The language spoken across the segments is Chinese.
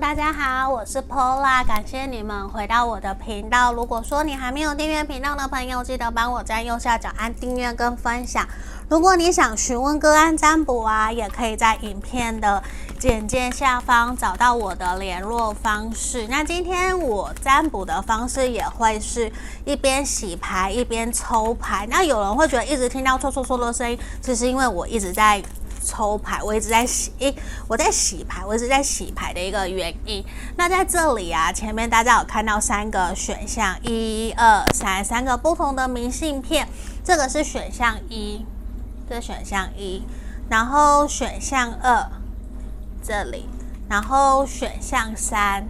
大家好，我是 Pola，感谢你们回到我的频道。如果说你还没有订阅频道的朋友，记得帮我在右下角按订阅跟分享。如果你想询问个案占卜啊，也可以在影片的简介下方找到我的联络方式。那今天我占卜的方式也会是一边洗牌一边抽牌。那有人会觉得一直听到搓搓搓的声音，其实因为我一直在。抽牌，我一直在洗，我在洗牌，我一直在洗牌的一个原因。那在这里啊，前面大家有看到三个选项，一二三，三个不同的明信片。这个是选项一，这选项一，然后选项二这里，然后选项三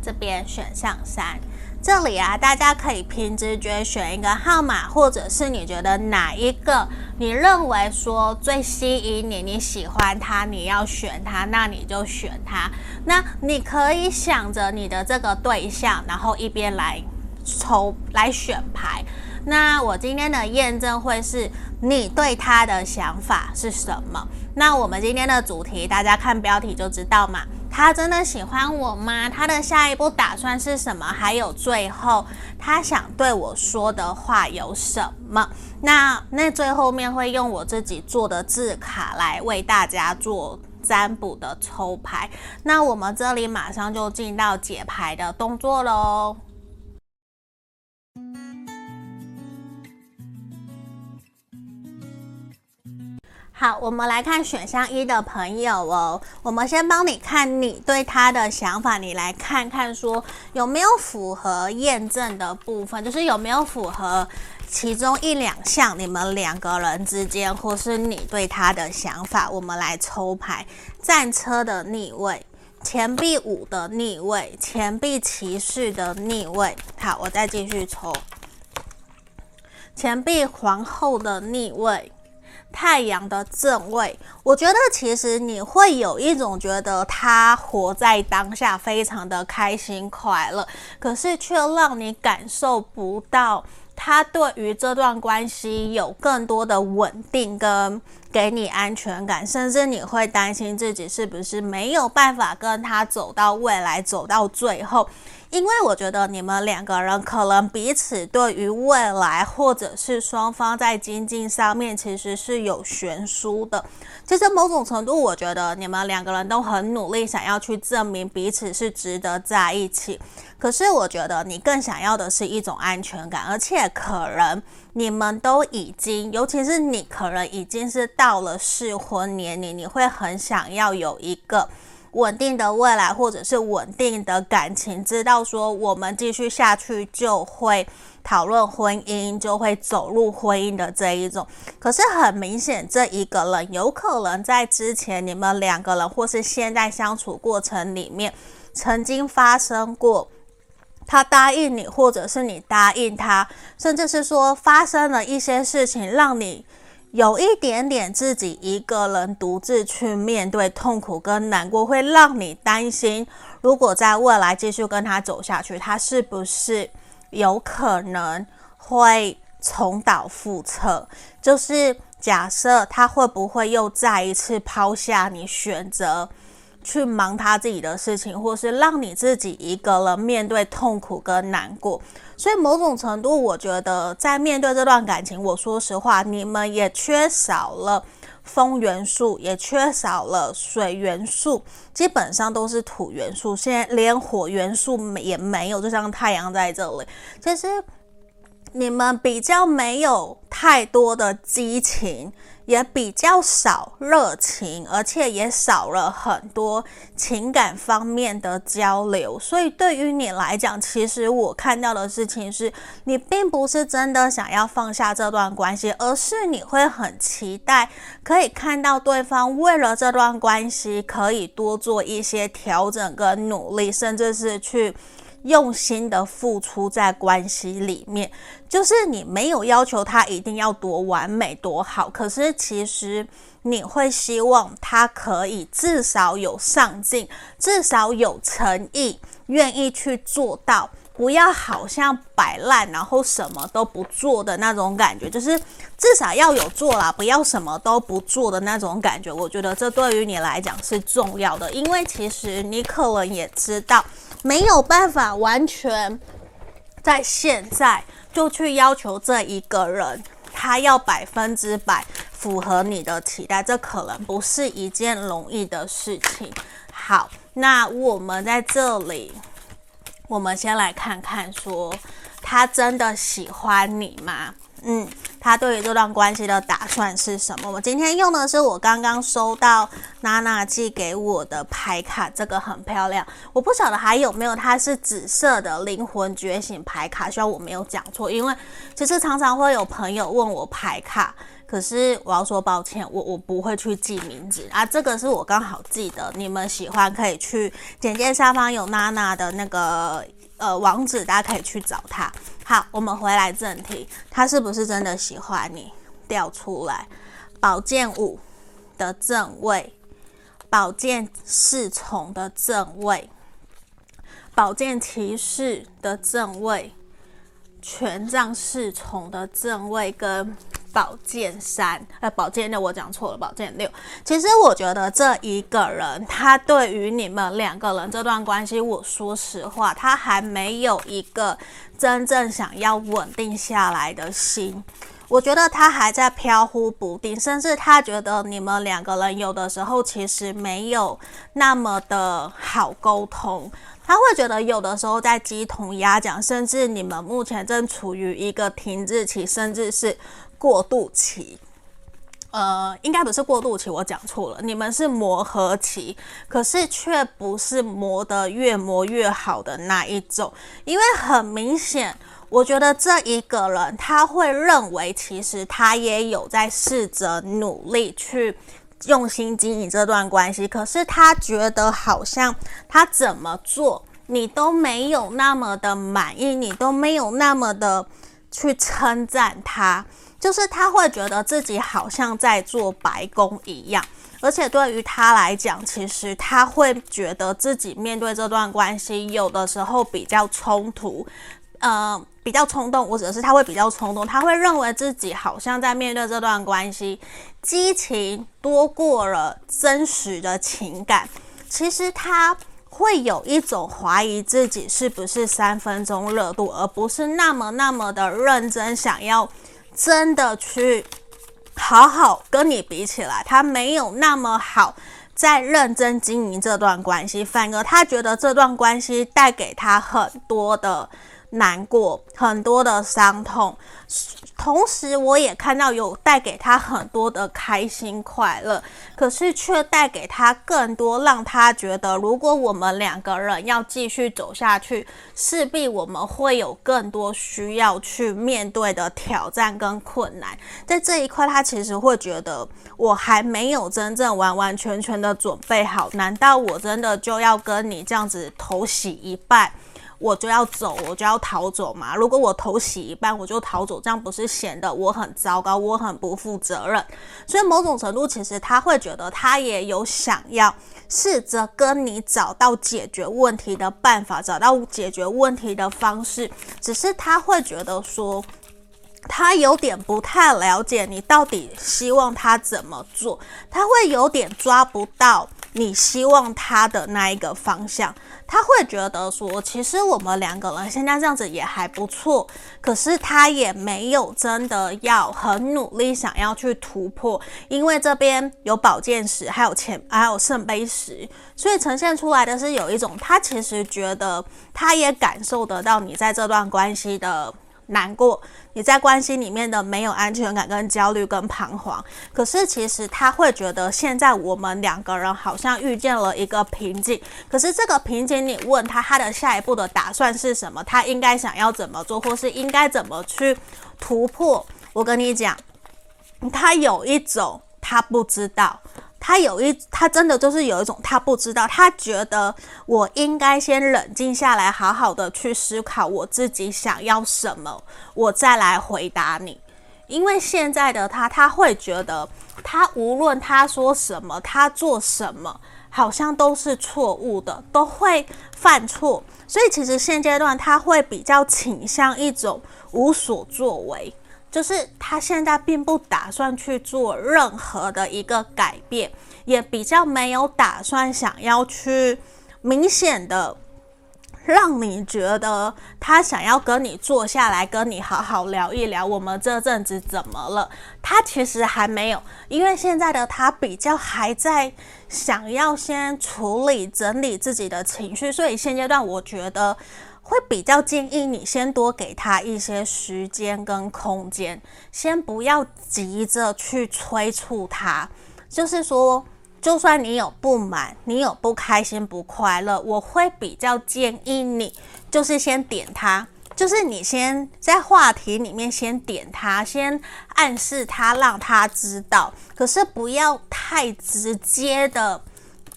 这边，选项三。这里啊，大家可以凭直觉选一个号码，或者是你觉得哪一个你认为说最吸引你，你喜欢它，你要选它，那你就选它。那你可以想着你的这个对象，然后一边来抽来选牌。那我今天的验证会是你对他的想法是什么？那我们今天的主题，大家看标题就知道嘛。他真的喜欢我吗？他的下一步打算是什么？还有最后他想对我说的话有什么？那那最后面会用我自己做的字卡来为大家做占卜的抽牌。那我们这里马上就进到解牌的动作喽。好，我们来看选项一的朋友哦。我们先帮你看你对他的想法，你来看看说有没有符合验证的部分，就是有没有符合其中一两项，你们两个人之间或是你对他的想法。我们来抽牌：战车的逆位、钱币五的逆位、钱币骑士的逆位。好，我再继续抽：钱币皇后的逆位。太阳的正位，我觉得其实你会有一种觉得他活在当下，非常的开心快乐，可是却让你感受不到他对于这段关系有更多的稳定跟给你安全感，甚至你会担心自己是不是没有办法跟他走到未来，走到最后。因为我觉得你们两个人可能彼此对于未来，或者是双方在经济上面，其实是有悬殊的。其实某种程度，我觉得你们两个人都很努力，想要去证明彼此是值得在一起。可是我觉得你更想要的是一种安全感，而且可能你们都已经，尤其是你可能已经是到了适婚年龄，你会很想要有一个。稳定的未来，或者是稳定的感情，知道说我们继续下去就会讨论婚姻，就会走入婚姻的这一种。可是很明显，这一个人有可能在之前你们两个人，或是现在相处过程里面，曾经发生过他答应你，或者是你答应他，甚至是说发生了一些事情让你。有一点点自己一个人独自去面对痛苦跟难过，会让你担心，如果在未来继续跟他走下去，他是不是有可能会重蹈覆辙？就是假设他会不会又再一次抛下你，选择去忙他自己的事情，或是让你自己一个人面对痛苦跟难过。所以某种程度，我觉得在面对这段感情，我说实话，你们也缺少了风元素，也缺少了水元素，基本上都是土元素。现在连火元素也没有，就像太阳在这里。其实你们比较没有太多的激情。也比较少热情，而且也少了很多情感方面的交流。所以对于你来讲，其实我看到的事情是，你并不是真的想要放下这段关系，而是你会很期待可以看到对方为了这段关系可以多做一些调整跟努力，甚至是去。用心的付出在关系里面，就是你没有要求他一定要多完美多好，可是其实你会希望他可以至少有上进，至少有诚意，愿意去做到不要好像摆烂，然后什么都不做的那种感觉，就是至少要有做啦，不要什么都不做的那种感觉。我觉得这对于你来讲是重要的，因为其实你可能也知道，没有办法完全在现在就去要求这一个人，他要百分之百符合你的期待，这可能不是一件容易的事情。好，那我们在这里。我们先来看看，说他真的喜欢你吗？嗯，他对于这段关系的打算是什么？我今天用的是我刚刚收到娜娜寄给我的牌卡，这个很漂亮。我不晓得还有没有，它是紫色的灵魂觉醒牌卡，希望我没有讲错。因为其实常常会有朋友问我牌卡。可是我要说抱歉，我我不会去记名字啊，这个是我刚好记得。你们喜欢可以去简介下方有娜娜的那个呃网址，大家可以去找他。好，我们回来正题，他是不是真的喜欢你？调出来，宝剑五的正位，宝剑侍从的正位，宝剑骑士的正位，权杖侍从的正位跟。宝剑三，呃，宝剑六，我讲错了，宝剑六。其实我觉得这一个人，他对于你们两个人这段关系，我说实话，他还没有一个真正想要稳定下来的心。我觉得他还在飘忽不定，甚至他觉得你们两个人有的时候其实没有那么的好沟通。他会觉得有的时候在鸡同鸭讲，甚至你们目前正处于一个停滞期，甚至是。过渡期，呃，应该不是过渡期，我讲错了。你们是磨合期，可是却不是磨得越磨越好的那一种。因为很明显，我觉得这一个人他会认为，其实他也有在试着努力去用心经营这段关系，可是他觉得好像他怎么做，你都没有那么的满意，你都没有那么的去称赞他。就是他会觉得自己好像在做白工一样，而且对于他来讲，其实他会觉得自己面对这段关系，有的时候比较冲突，呃，比较冲动，或者是他会比较冲动，他会认为自己好像在面对这段关系，激情多过了真实的情感。其实他会有一种怀疑自己是不是三分钟热度，而不是那么那么的认真想要。真的去好好跟你比起来，他没有那么好，在认真经营这段关系，反而他觉得这段关系带给他很多的。难过，很多的伤痛，同时我也看到有带给他很多的开心快乐，可是却带给他更多，让他觉得如果我们两个人要继续走下去，势必我们会有更多需要去面对的挑战跟困难。在这一块，他其实会觉得我还没有真正完完全全的准备好，难道我真的就要跟你这样子头洗一半？我就要走，我就要逃走嘛。如果我头洗一半，我就逃走，这样不是显得我很糟糕，我很不负责任？所以某种程度，其实他会觉得他也有想要试着跟你找到解决问题的办法，找到解决问题的方式。只是他会觉得说，他有点不太了解你到底希望他怎么做，他会有点抓不到。你希望他的那一个方向，他会觉得说，其实我们两个人现在这样子也还不错，可是他也没有真的要很努力想要去突破，因为这边有宝剑十，还有钱，还有圣杯十，所以呈现出来的是有一种，他其实觉得他也感受得到你在这段关系的。难过，你在关系里面的没有安全感、跟焦虑、跟彷徨。可是其实他会觉得，现在我们两个人好像遇见了一个瓶颈。可是这个瓶颈，你问他，他的下一步的打算是什么？他应该想要怎么做，或是应该怎么去突破？我跟你讲，他有一种他不知道。他有一，他真的就是有一种，他不知道，他觉得我应该先冷静下来，好好的去思考我自己想要什么，我再来回答你。因为现在的他，他会觉得，他无论他说什么，他做什么。好像都是错误的，都会犯错。所以其实现阶段他会比较倾向一种无所作为，就是他现在并不打算去做任何的一个改变，也比较没有打算想要去明显的。让你觉得他想要跟你坐下来跟你好好聊一聊，我们这阵子怎么了？他其实还没有，因为现在的他比较还在想要先处理整理自己的情绪，所以现阶段我觉得会比较建议你先多给他一些时间跟空间，先不要急着去催促他，就是说。就算你有不满，你有不开心、不快乐，我会比较建议你，就是先点他，就是你先在话题里面先点他，先暗示他，让他知道。可是不要太直接的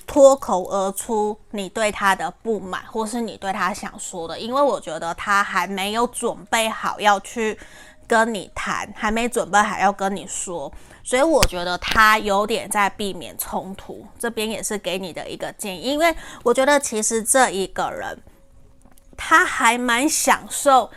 脱口而出你对他的不满，或是你对他想说的，因为我觉得他还没有准备好要去跟你谈，还没准备好要跟你说。所以我觉得他有点在避免冲突，这边也是给你的一个建议，因为我觉得其实这一个人他还蛮享受，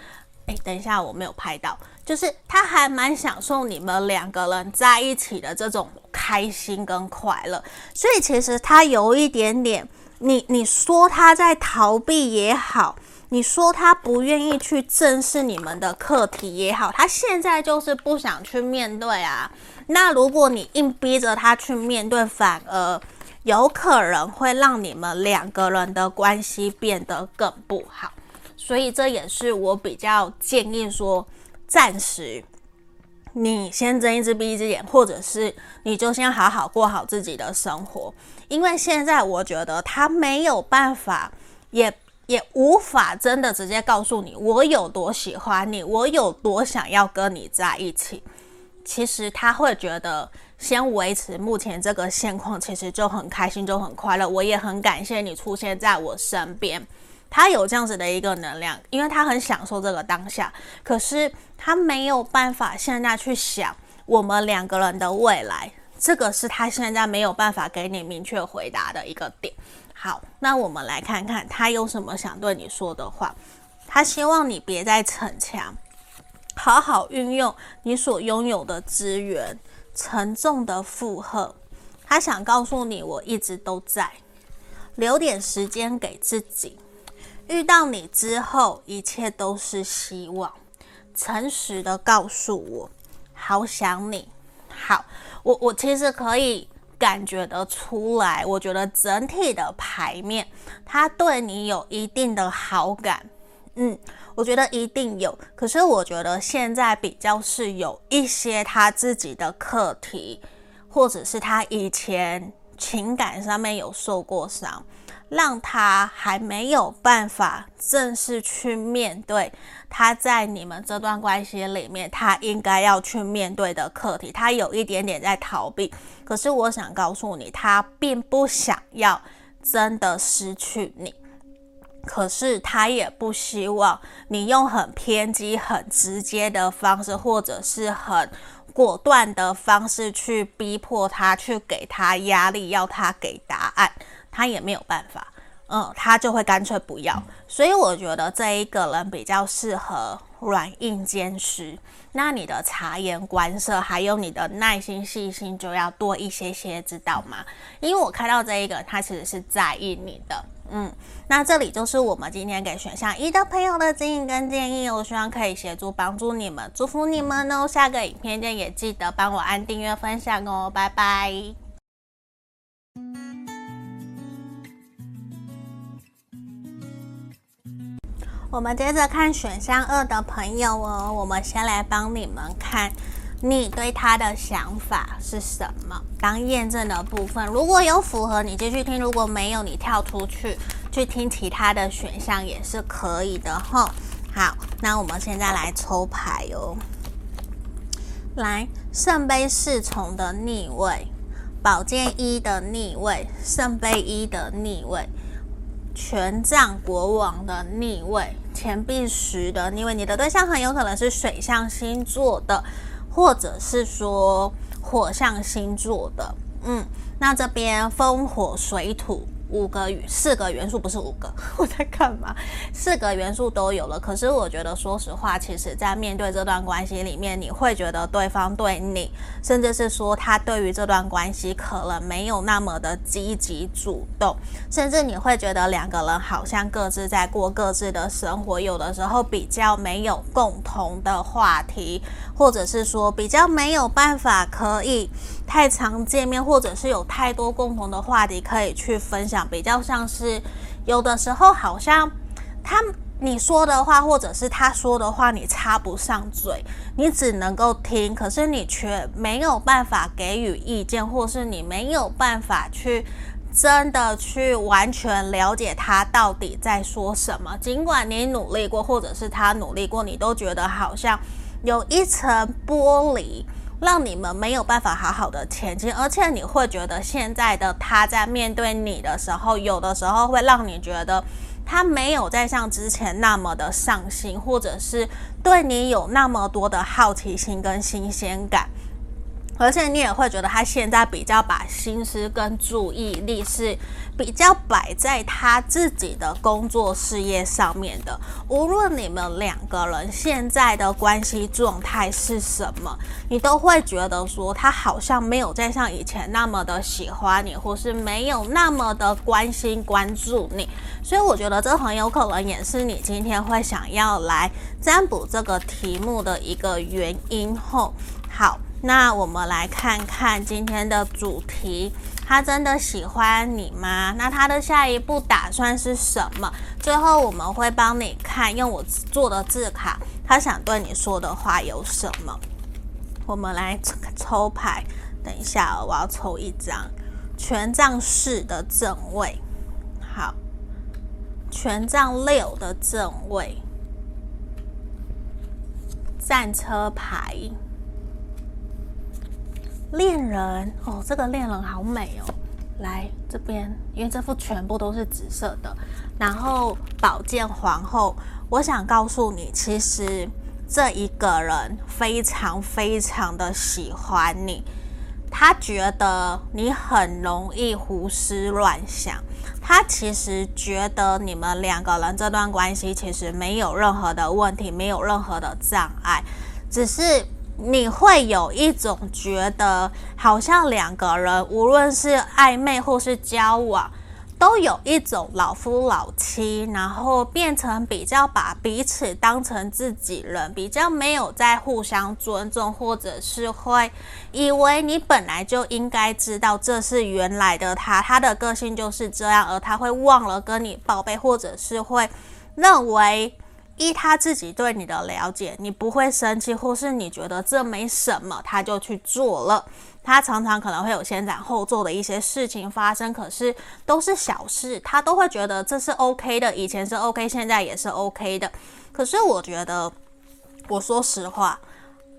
哎，等一下我没有拍到，就是他还蛮享受你们两个人在一起的这种开心跟快乐，所以其实他有一点点，你你说他在逃避也好，你说他不愿意去正视你们的课题也好，他现在就是不想去面对啊。那如果你硬逼着他去面对，反而有可能会让你们两个人的关系变得更不好。所以这也是我比较建议说，暂时你先睁一只闭一只眼，或者是你就先好好过好自己的生活。因为现在我觉得他没有办法，也也无法真的直接告诉你我有多喜欢你，我有多想要跟你在一起。其实他会觉得，先维持目前这个现况，其实就很开心，就很快乐。我也很感谢你出现在我身边。他有这样子的一个能量，因为他很享受这个当下。可是他没有办法现在去想我们两个人的未来，这个是他现在没有办法给你明确回答的一个点。好，那我们来看看他有什么想对你说的话。他希望你别再逞强。好好运用你所拥有的资源，沉重的负荷。他想告诉你，我一直都在，留点时间给自己。遇到你之后，一切都是希望。诚实的告诉我，好想你。好，我我其实可以感觉得出来，我觉得整体的牌面，他对你有一定的好感。嗯。我觉得一定有，可是我觉得现在比较是有一些他自己的课题，或者是他以前情感上面有受过伤，让他还没有办法正式去面对他在你们这段关系里面他应该要去面对的课题，他有一点点在逃避。可是我想告诉你，他并不想要真的失去你。可是他也不希望你用很偏激、很直接的方式，或者是很果断的方式去逼迫他，去给他压力，要他给答案，他也没有办法。嗯，他就会干脆不要。所以我觉得这一个人比较适合软硬兼施。那你的察言观色，还有你的耐心细心，就要多一些些，知道吗？因为我看到这一个，他其实是在意你的。嗯，那这里就是我们今天给选项一的朋友的指引跟建议，我希望可以协助帮助你们，祝福你们哦。下个影片见，也记得帮我按订阅分享哦，拜拜。我们接着看选项二的朋友哦，我们先来帮你们看。你对他的想法是什么？当验证的部分，如果有符合，你继续听；如果没有，你跳出去去听其他的选项也是可以的吼。好，那我们现在来抽牌哦。来，圣杯侍从的逆位，宝剑一的逆位，圣杯一的逆位，权杖国王的逆位，钱币十的逆位。你的对象很有可能是水象星座的。或者是说火象星座的，嗯，那这边风火水土。五个四个元素不是五个，我在干嘛？四个元素都有了，可是我觉得，说实话，其实在面对这段关系里面，你会觉得对方对你，甚至是说他对于这段关系可能没有那么的积极主动，甚至你会觉得两个人好像各自在过各自的生活，有的时候比较没有共同的话题，或者是说比较没有办法可以太常见面，或者是有太多共同的话题可以去分享。比较像是有的时候，好像他你说的话，或者是他说的话，你插不上嘴，你只能够听，可是你却没有办法给予意见，或是你没有办法去真的去完全了解他到底在说什么。尽管你努力过，或者是他努力过，你都觉得好像有一层玻璃。让你们没有办法好好的前进，而且你会觉得现在的他在面对你的时候，有的时候会让你觉得他没有再像之前那么的上心，或者是对你有那么多的好奇心跟新鲜感。而且你也会觉得他现在比较把心思跟注意力是比较摆在他自己的工作事业上面的。无论你们两个人现在的关系状态是什么，你都会觉得说他好像没有再像以前那么的喜欢你，或是没有那么的关心关注你。所以我觉得这很有可能也是你今天会想要来占卜这个题目的一个原因。后好。那我们来看看今天的主题，他真的喜欢你吗？那他的下一步打算是什么？最后我们会帮你看，用我做的字卡，他想对你说的话有什么？我们来抽牌，等一下哦，我要抽一张权杖四的正位，好，权杖六的正位，战车牌。恋人哦，这个恋人好美哦！来这边，因为这副全部都是紫色的。然后宝剑皇后，我想告诉你，其实这一个人非常非常的喜欢你，他觉得你很容易胡思乱想，他其实觉得你们两个人这段关系其实没有任何的问题，没有任何的障碍，只是。你会有一种觉得，好像两个人无论是暧昧或是交往，都有一种老夫老妻，然后变成比较把彼此当成自己人，比较没有在互相尊重，或者是会以为你本来就应该知道这是原来的他，他的个性就是这样，而他会忘了跟你报备，或者是会认为。依他自己对你的了解，你不会生气，或是你觉得这没什么，他就去做了。他常常可能会有先斩后奏的一些事情发生，可是都是小事，他都会觉得这是 OK 的，以前是 OK，现在也是 OK 的。可是我觉得，我说实话，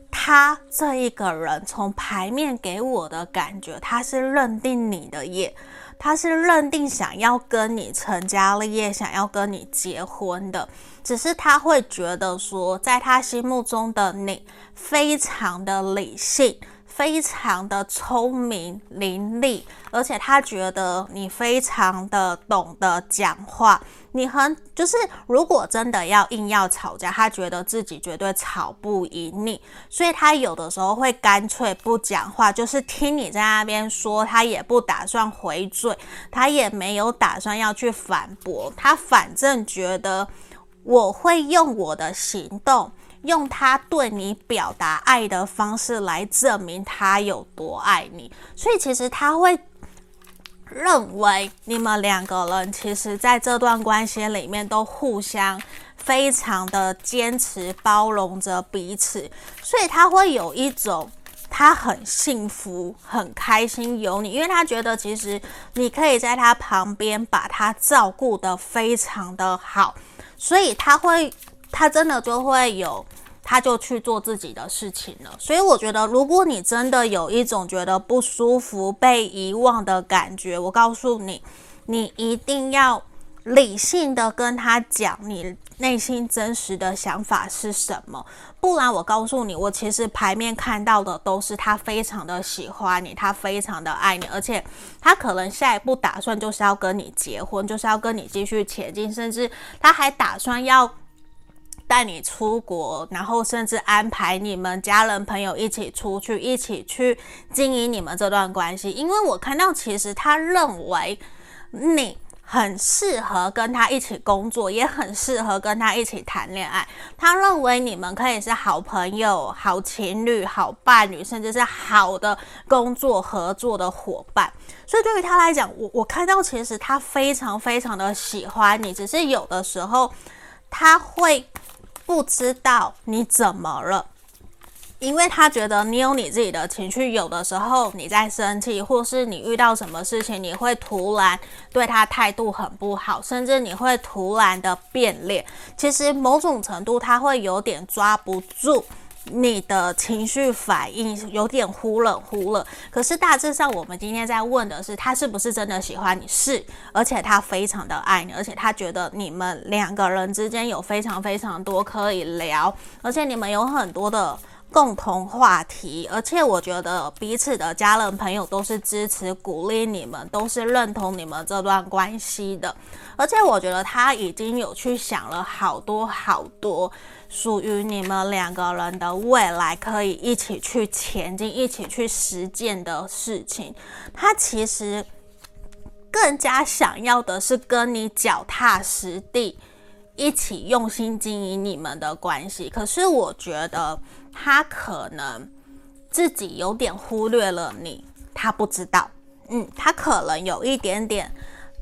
他这一个人从牌面给我的感觉，他是认定你的耶。他是认定想要跟你成家立业，想要跟你结婚的，只是他会觉得说，在他心目中的你非常的理性。非常的聪明伶俐，而且他觉得你非常的懂得讲话。你很就是，如果真的要硬要吵架，他觉得自己绝对吵不赢你，所以他有的时候会干脆不讲话，就是听你在那边说，他也不打算回嘴，他也没有打算要去反驳，他反正觉得我会用我的行动。用他对你表达爱的方式来证明他有多爱你，所以其实他会认为你们两个人其实在这段关系里面都互相非常的坚持包容着彼此，所以他会有一种他很幸福、很开心有你，因为他觉得其实你可以在他旁边把他照顾得非常的好，所以他会。他真的就会有，他就去做自己的事情了。所以我觉得，如果你真的有一种觉得不舒服、被遗忘的感觉，我告诉你，你一定要理性的跟他讲你内心真实的想法是什么，不然我告诉你，我其实牌面看到的都是他非常的喜欢你，他非常的爱你，而且他可能下一步打算就是要跟你结婚，就是要跟你继续前进，甚至他还打算要带你出国，然后甚至安排你们家人朋友一起出去，一起去经营你们这段关系。因为我看到，其实他认为你。很适合跟他一起工作，也很适合跟他一起谈恋爱。他认为你们可以是好朋友、好情侣、好伴侣，甚至是好的工作合作的伙伴。所以对于他来讲，我我看到其实他非常非常的喜欢你，只是有的时候他会不知道你怎么了。因为他觉得你有你自己的情绪，有的时候你在生气，或是你遇到什么事情，你会突然对他态度很不好，甚至你会突然的变脸。其实某种程度他会有点抓不住你的情绪反应，有点忽冷忽热。可是大致上，我们今天在问的是，他是不是真的喜欢你？是，而且他非常的爱你，而且他觉得你们两个人之间有非常非常多可以聊，而且你们有很多的。共同话题，而且我觉得彼此的家人朋友都是支持鼓励你们，都是认同你们这段关系的。而且我觉得他已经有去想了好多好多属于你们两个人的未来，可以一起去前进、一起去实践的事情。他其实更加想要的是跟你脚踏实地，一起用心经营你们的关系。可是我觉得。他可能自己有点忽略了你，他不知道，嗯，他可能有一点点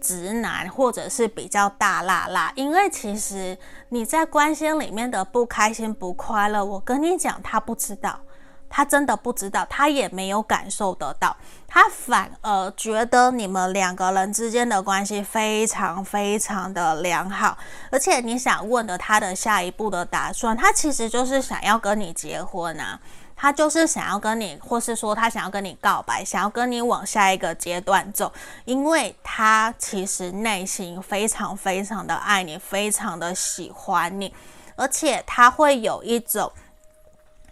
直男，或者是比较大辣辣。因为其实你在关心里面的不开心、不快乐，我跟你讲，他不知道。他真的不知道，他也没有感受得到，他反而觉得你们两个人之间的关系非常非常的良好，而且你想问的他的下一步的打算，他其实就是想要跟你结婚啊，他就是想要跟你，或是说他想要跟你告白，想要跟你往下一个阶段走，因为他其实内心非常非常的爱你，非常的喜欢你，而且他会有一种。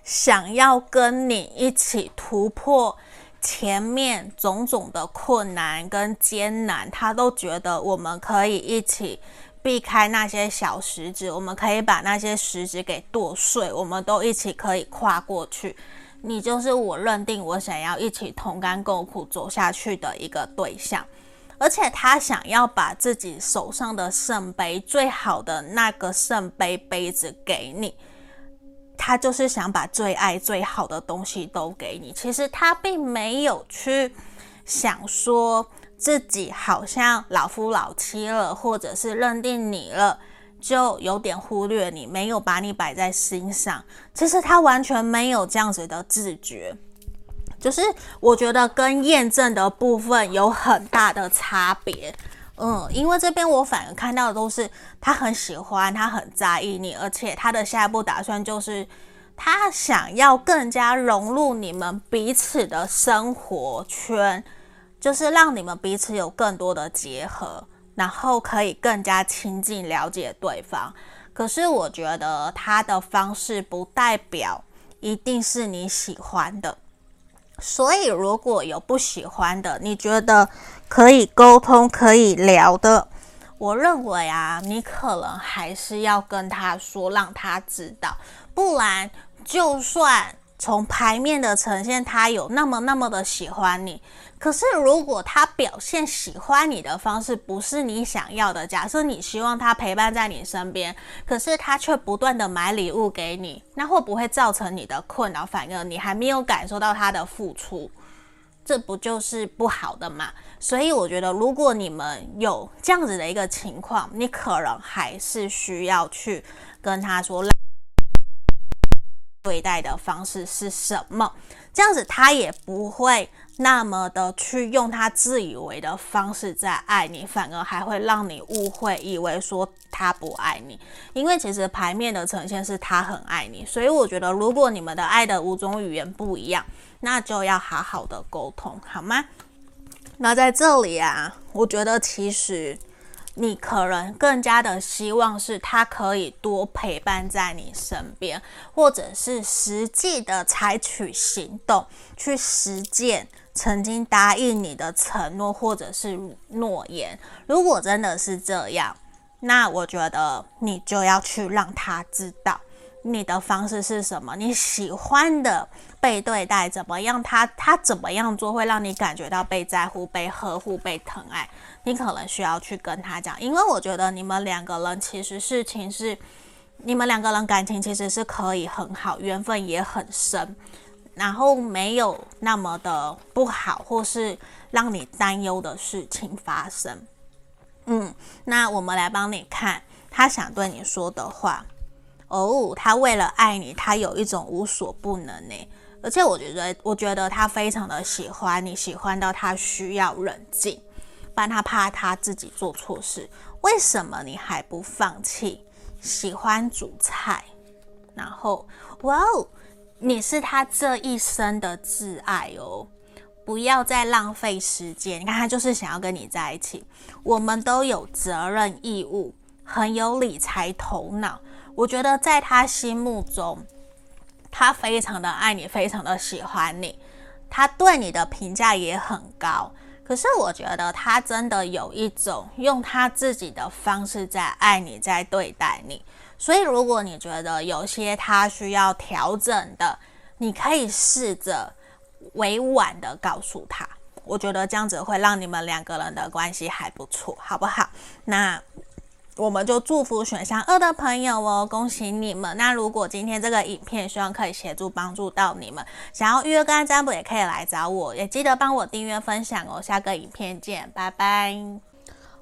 想要跟你一起突破前面种种的困难跟艰难，他都觉得我们可以一起避开那些小石子，我们可以把那些石子给剁碎，我们都一起可以跨过去。你就是我认定我想要一起同甘共苦走下去的一个对象，而且他想要把自己手上的圣杯，最好的那个圣杯杯子给你。他就是想把最爱最好的东西都给你。其实他并没有去想说自己好像老夫老妻了，或者是认定你了，就有点忽略你，没有把你摆在心上。其实他完全没有这样子的自觉。就是我觉得跟验证的部分有很大的差别。嗯，因为这边我反而看到的都是他很喜欢，他很在意你，而且他的下一步打算就是他想要更加融入你们彼此的生活圈，就是让你们彼此有更多的结合，然后可以更加亲近了解对方。可是我觉得他的方式不代表一定是你喜欢的。所以，如果有不喜欢的，你觉得可以沟通、可以聊的，我认为啊，你可能还是要跟他说，让他知道，不然就算。从牌面的呈现，他有那么那么的喜欢你，可是如果他表现喜欢你的方式不是你想要的，假设你希望他陪伴在你身边，可是他却不断的买礼物给你，那会不会造成你的困扰？反而你还没有感受到他的付出，这不就是不好的吗？所以我觉得，如果你们有这样子的一个情况，你可能还是需要去跟他说。对待的方式是什么？这样子他也不会那么的去用他自以为的方式在爱你，反而还会让你误会，以为说他不爱你。因为其实牌面的呈现是他很爱你，所以我觉得如果你们的爱的五种语言不一样，那就要好好的沟通，好吗？那在这里啊，我觉得其实你可能更加的希望是他可以多陪伴在你身边，或者是实际的采取行动去实践曾经答应你的承诺或者是诺言。如果真的是这样，那我觉得你就要去让他知道你的方式是什么，你喜欢的被对待怎么样，他他怎么样做会让你感觉到被在乎、被呵护、被疼爱。你可能需要去跟他讲，因为我觉得你们两个人其实事情是，你们两个人感情其实是可以很好，缘分也很深，然后没有那么的不好，或是让你担忧的事情发生。嗯，那我们来帮你看他想对你说的话。哦，他为了爱你，他有一种无所不能呢，而且我觉得，我觉得他非常的喜欢你，喜欢到他需要冷静。不然他怕他自己做错事，为什么你还不放弃？喜欢煮菜，然后哇哦，你是他这一生的挚爱哦！不要再浪费时间。你看，他就是想要跟你在一起。我们都有责任义务，很有理财头脑。我觉得在他心目中，他非常的爱你，非常的喜欢你，他对你的评价也很高。可是我觉得他真的有一种用他自己的方式在爱你，在对待你。所以如果你觉得有些他需要调整的，你可以试着委婉的告诉他。我觉得这样子会让你们两个人的关系还不错，好不好？那。我们就祝福选项二的朋友哦，恭喜你们！那如果今天这个影片希望可以协助帮助到你们，想要预约个占卜也可以来找我，也记得帮我订阅分享哦。下个影片见，拜拜。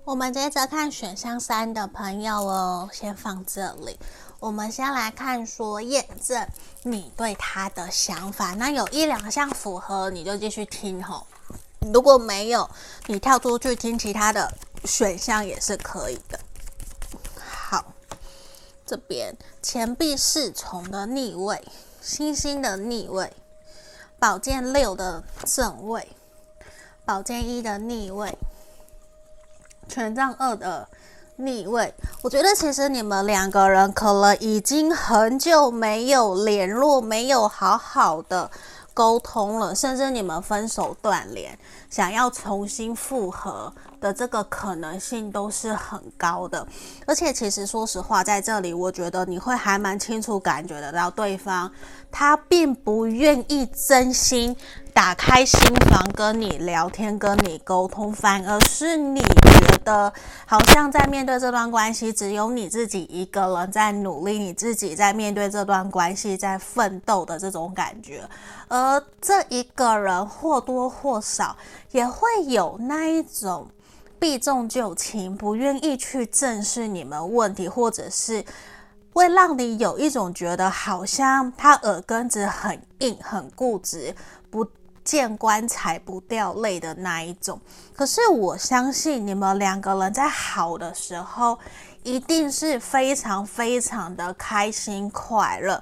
我们接着看选项三的朋友哦，先放这里。我们先来看说验证你对他的想法，那有一两项符合你就继续听吼，如果没有，你跳出去听其他的选项也是可以的。好这边钱币侍从的逆位，星星的逆位，宝剑六的正位，宝剑一的逆位，权杖二的逆位。我觉得其实你们两个人可能已经很久没有联络，没有好好的沟通了，甚至你们分手断联，想要重新复合。的这个可能性都是很高的，而且其实说实话，在这里我觉得你会还蛮清楚感觉得到对方，他并不愿意真心打开心房跟你聊天、跟你沟通，反而是你得好像在面对这段关系，只有你自己一个人在努力，你自己在面对这段关系在奋斗的这种感觉，而这一个人或多或少也会有那一种。避重就轻，不愿意去正视你们问题，或者是会让你有一种觉得好像他耳根子很硬、很固执，不见棺材不掉泪的那一种。可是我相信你们两个人在好的时候，一定是非常非常的开心快乐。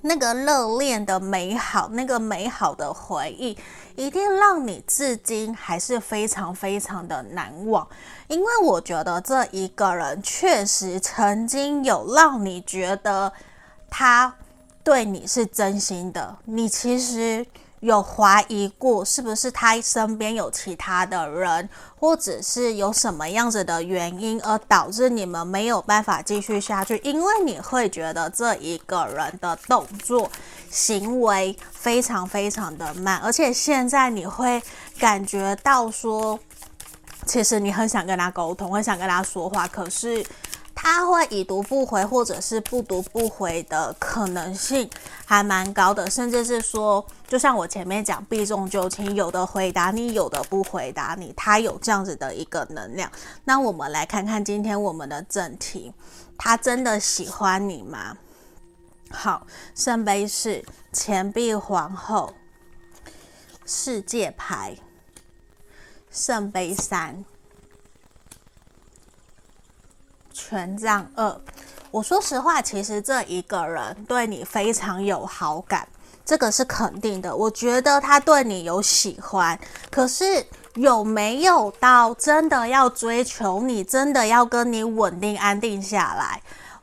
那个热恋的美好，那个美好的回忆，一定让你至今还是非常非常的难忘。因为我觉得这一个人确实曾经有让你觉得他对你是真心的，你其实。有怀疑过是不是他身边有其他的人，或者是有什么样子的原因而导致你们没有办法继续下去？因为你会觉得这一个人的动作、行为非常非常的慢，而且现在你会感觉到说，其实你很想跟他沟通，很想跟他说话，可是。他会已读不回，或者是不读不回的可能性还蛮高的，甚至是说，就像我前面讲，避重就轻，有的回答你，有的不回答你，他有这样子的一个能量。那我们来看看今天我们的正题，他真的喜欢你吗？好，圣杯四，钱币皇后，世界牌，圣杯三。权杖二，我说实话，其实这一个人对你非常有好感，这个是肯定的。我觉得他对你有喜欢，可是有没有到真的要追求你，真的要跟你稳定安定下来？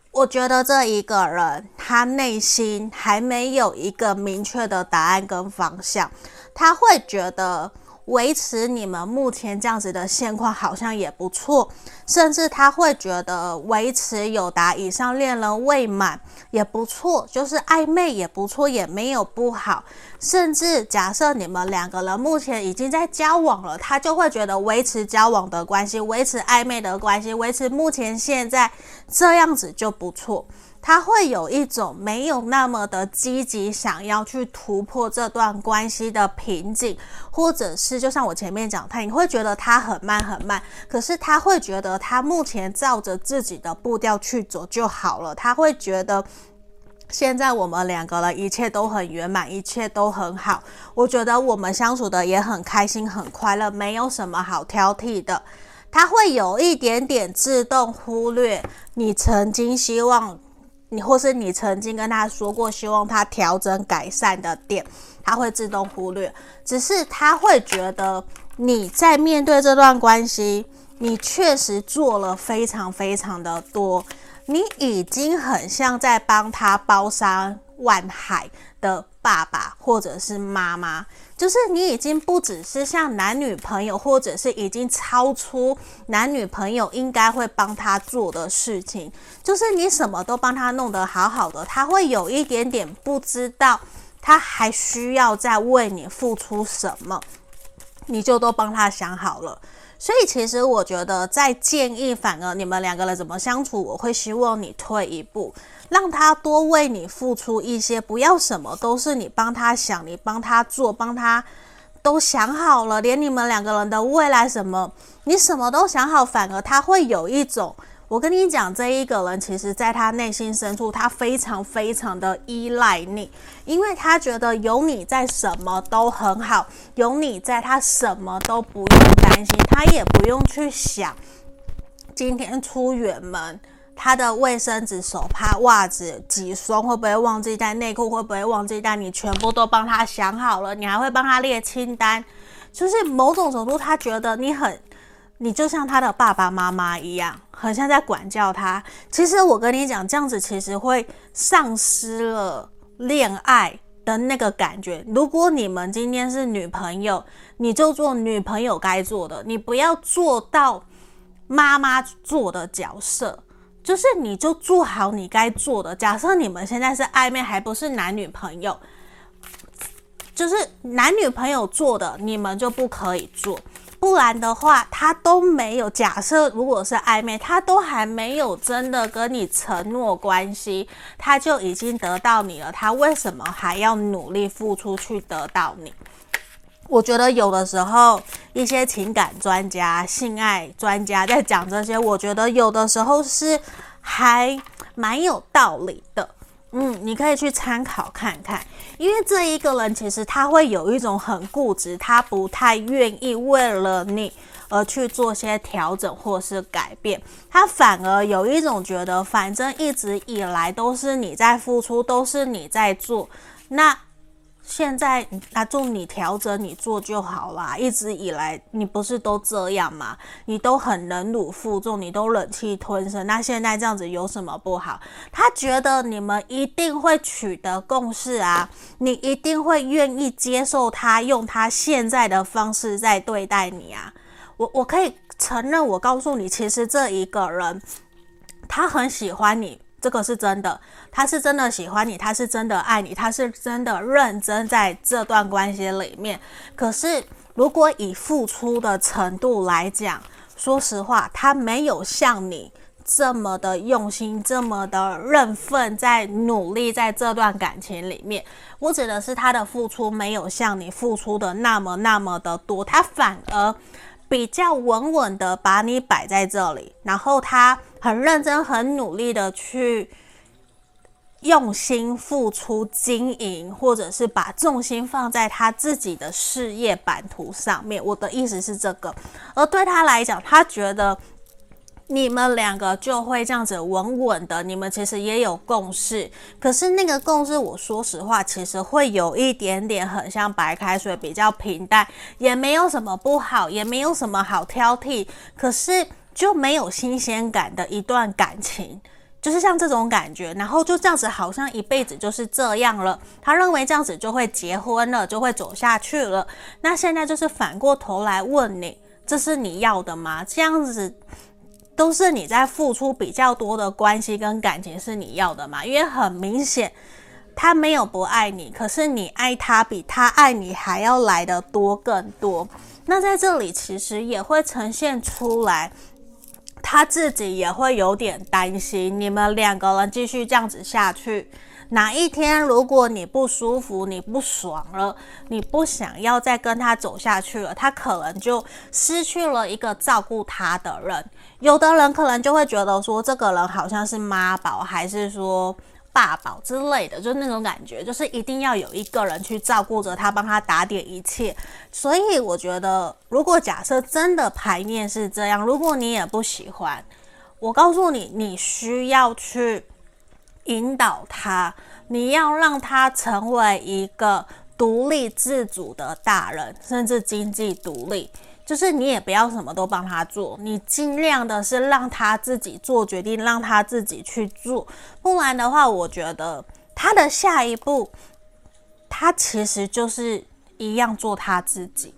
我觉得这一个人他内心还没有一个明确的答案跟方向，他会觉得。维持你们目前这样子的现况好像也不错，甚至他会觉得维持友达以上恋人未满也不错，就是暧昧也不错，也没有不好。甚至假设你们两个人目前已经在交往了，他就会觉得维持交往的关系，维持暧昧的关系，维持目前现在这样子就不错。他会有一种没有那么的积极，想要去突破这段关系的瓶颈，或者是就像我前面讲，他你会觉得他很慢很慢，可是他会觉得他目前照着自己的步调去走就好了。他会觉得现在我们两个人一切都很圆满，一切都很好。我觉得我们相处的也很开心，很快乐，没有什么好挑剔的。他会有一点点自动忽略你曾经希望。你或是你曾经跟他说过，希望他调整改善的点，他会自动忽略。只是他会觉得你在面对这段关系，你确实做了非常非常的多，你已经很像在帮他包山万海的爸爸或者是妈妈。就是你已经不只是像男女朋友，或者是已经超出男女朋友应该会帮他做的事情，就是你什么都帮他弄得好好的，他会有一点点不知道他还需要再为你付出什么，你就都帮他想好了。所以其实我觉得在建议，反而你们两个人怎么相处，我会希望你退一步。让他多为你付出一些，不要什么都是你帮他想，你帮他做，帮他都想好了，连你们两个人的未来什么，你什么都想好，反而他会有一种，我跟你讲，这一个人其实在他内心深处，他非常非常的依赖你，因为他觉得有你在，什么都很好，有你在，他什么都不用担心，他也不用去想今天出远门。他的卫生纸、手帕、袜子几双，会不会忘记带？内裤会不会忘记带？你全部都帮他想好了，你还会帮他列清单。就是某种程度，他觉得你很，你就像他的爸爸妈妈一样，很像在管教他。其实我跟你讲，这样子其实会丧失了恋爱的那个感觉。如果你们今天是女朋友，你就做女朋友该做的，你不要做到妈妈做的角色。就是你就做好你该做的。假设你们现在是暧昧，还不是男女朋友，就是男女朋友做的，你们就不可以做。不然的话，他都没有。假设如果是暧昧，他都还没有真的跟你承诺关系，他就已经得到你了。他为什么还要努力付出去得到你？我觉得有的时候，一些情感专家、性爱专家在讲这些，我觉得有的时候是还蛮有道理的。嗯，你可以去参考看看，因为这一个人其实他会有一种很固执，他不太愿意为了你而去做些调整或是改变，他反而有一种觉得，反正一直以来都是你在付出，都是你在做，那。现在啊，就你调整你做就好啦。一直以来你不是都这样吗？你都很忍辱负重，你都忍气吞声。那现在这样子有什么不好？他觉得你们一定会取得共识啊，你一定会愿意接受他用他现在的方式在对待你啊。我我可以承认，我告诉你，其实这一个人他很喜欢你。这个是真的，他是真的喜欢你，他是真的爱你，他是真的认真在这段关系里面。可是，如果以付出的程度来讲，说实话，他没有像你这么的用心，这么的认份，在努力在这段感情里面。我指的是他的付出没有像你付出的那么那么的多，他反而。比较稳稳的把你摆在这里，然后他很认真、很努力的去用心付出、经营，或者是把重心放在他自己的事业版图上面。我的意思是这个，而对他来讲，他觉得你们两个就会这样子稳稳的，你们其实也有共识。可是那个共识，我说实话，其实会有一点点很像白开水，比较平淡，也没有什么不好，也没有什么好挑剔。可是就没有新鲜感的一段感情，就是像这种感觉，然后就这样子，好像一辈子就是这样了。他认为这样子就会结婚了，就会走下去了。那现在就是反过头来问你，这是你要的吗？这样子。都是你在付出比较多的关系跟感情是你要的嘛？因为很明显他没有不爱你，可是你爱他比他爱你还要来得多更多。那在这里其实也会呈现出来，他自己也会有点担心，你们两个人继续这样子下去。哪一天如果你不舒服，你不爽了，你不想要再跟他走下去了，他可能就失去了一个照顾他的人。有的人可能就会觉得说，这个人好像是妈宝，还是说爸宝之类的，就是那种感觉，就是一定要有一个人去照顾着他，帮他打点一切。所以我觉得，如果假设真的牌面是这样，如果你也不喜欢，我告诉你，你需要去。引导他，你要让他成为一个独立自主的大人，甚至经济独立。就是你也不要什么都帮他做，你尽量的是让他自己做决定，让他自己去做。不然的话，我觉得他的下一步，他其实就是一样做他自己，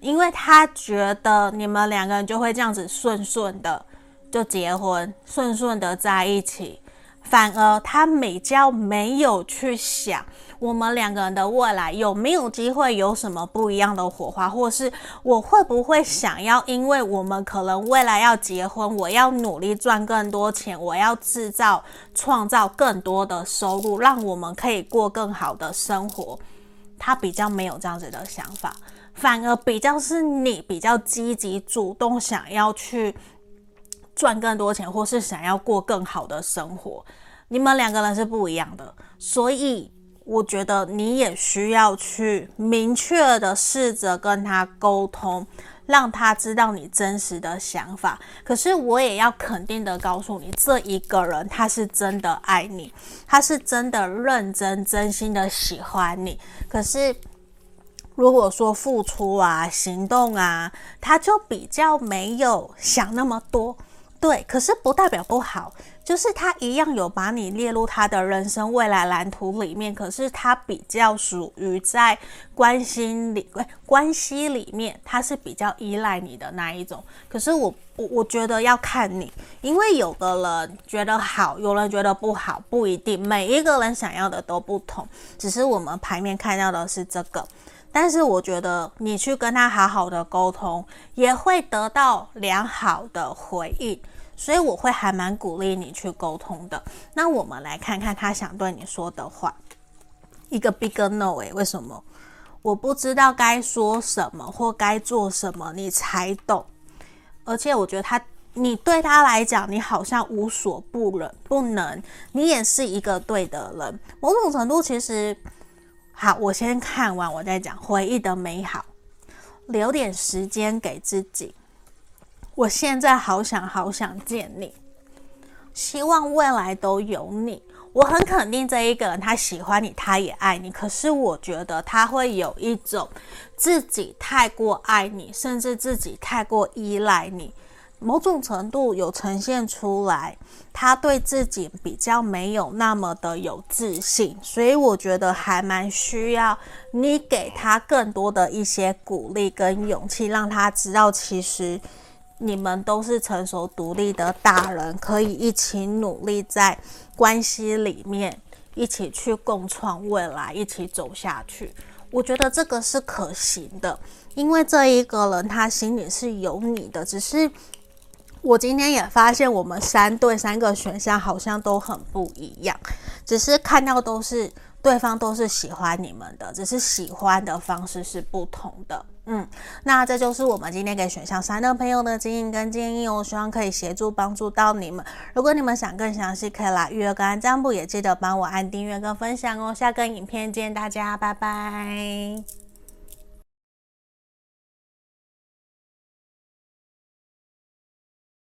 因为他觉得你们两个人就会这样子顺顺的就结婚，顺顺的在一起。反而他比较没有去想我们两个人的未来有没有机会有什么不一样的火花，或是我会不会想要，因为我们可能未来要结婚，我要努力赚更多钱，我要制造创造更多的收入，让我们可以过更好的生活。他比较没有这样子的想法，反而比较是你比较积极主动想要去。赚更多钱，或是想要过更好的生活，你们两个人是不一样的，所以我觉得你也需要去明确的试着跟他沟通，让他知道你真实的想法。可是我也要肯定的告诉你，这一个人他是真的爱你，他是真的认真真心的喜欢你。可是如果说付出啊、行动啊，他就比较没有想那么多。对，可是不代表不好，就是他一样有把你列入他的人生未来蓝图里面。可是他比较属于在关心里，关系里面，他是比较依赖你的那一种。可是我我我觉得要看你，因为有的人觉得好，有人觉得不好，不一定，每一个人想要的都不同。只是我们牌面看到的是这个，但是我觉得你去跟他好好的沟通，也会得到良好的回应。所以我会还蛮鼓励你去沟通的。那我们来看看他想对你说的话。一个 big no 诶，为什么？我不知道该说什么或该做什么，你才懂。而且我觉得他，你对他来讲，你好像无所不能，不能。你也是一个对的人。某种程度，其实，好，我先看完，我再讲。回忆的美好，留点时间给自己。我现在好想好想见你，希望未来都有你。我很肯定这一个人，他喜欢你，他也爱你。可是我觉得他会有一种自己太过爱你，甚至自己太过依赖你，某种程度有呈现出来，他对自己比较没有那么的有自信。所以我觉得还蛮需要你给他更多的一些鼓励跟勇气，让他知道其实。你们都是成熟独立的大人，可以一起努力在关系里面，一起去共创未来，一起走下去。我觉得这个是可行的，因为这一个人他心里是有你的。只是我今天也发现，我们三对三个选项好像都很不一样，只是看到都是。对方都是喜欢你们的，只是喜欢的方式是不同的。嗯，那这就是我们今天给选项三的朋友的建议跟建议我，希望可以协助帮助到你们。如果你们想更详细，可以来预约跟占卜，也记得帮我按订阅跟分享哦。下个影片见大家，拜拜。